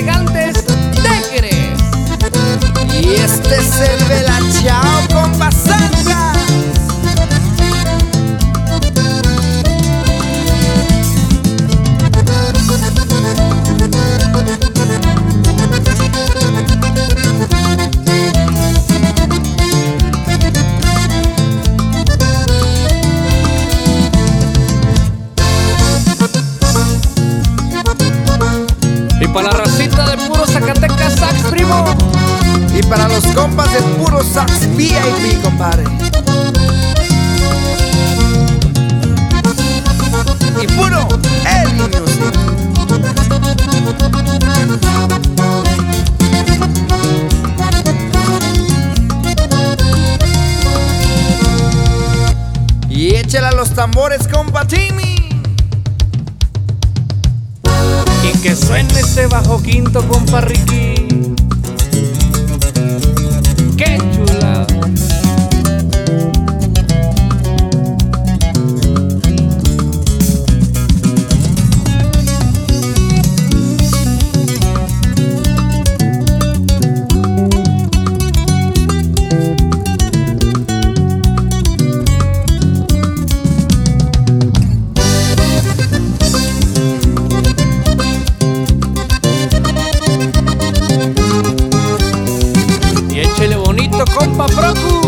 elegantes tigres. Y este es el Vela Chao con Basanga. para la racita. Zacatecas Sax, primo. Y para los compas de puro Sax VIP, compadre. Y puro El Music. Y échala a los tambores, compa Timmy. que suene ese bajo quinto con parriquí. ¡Qué chula! compa Franco.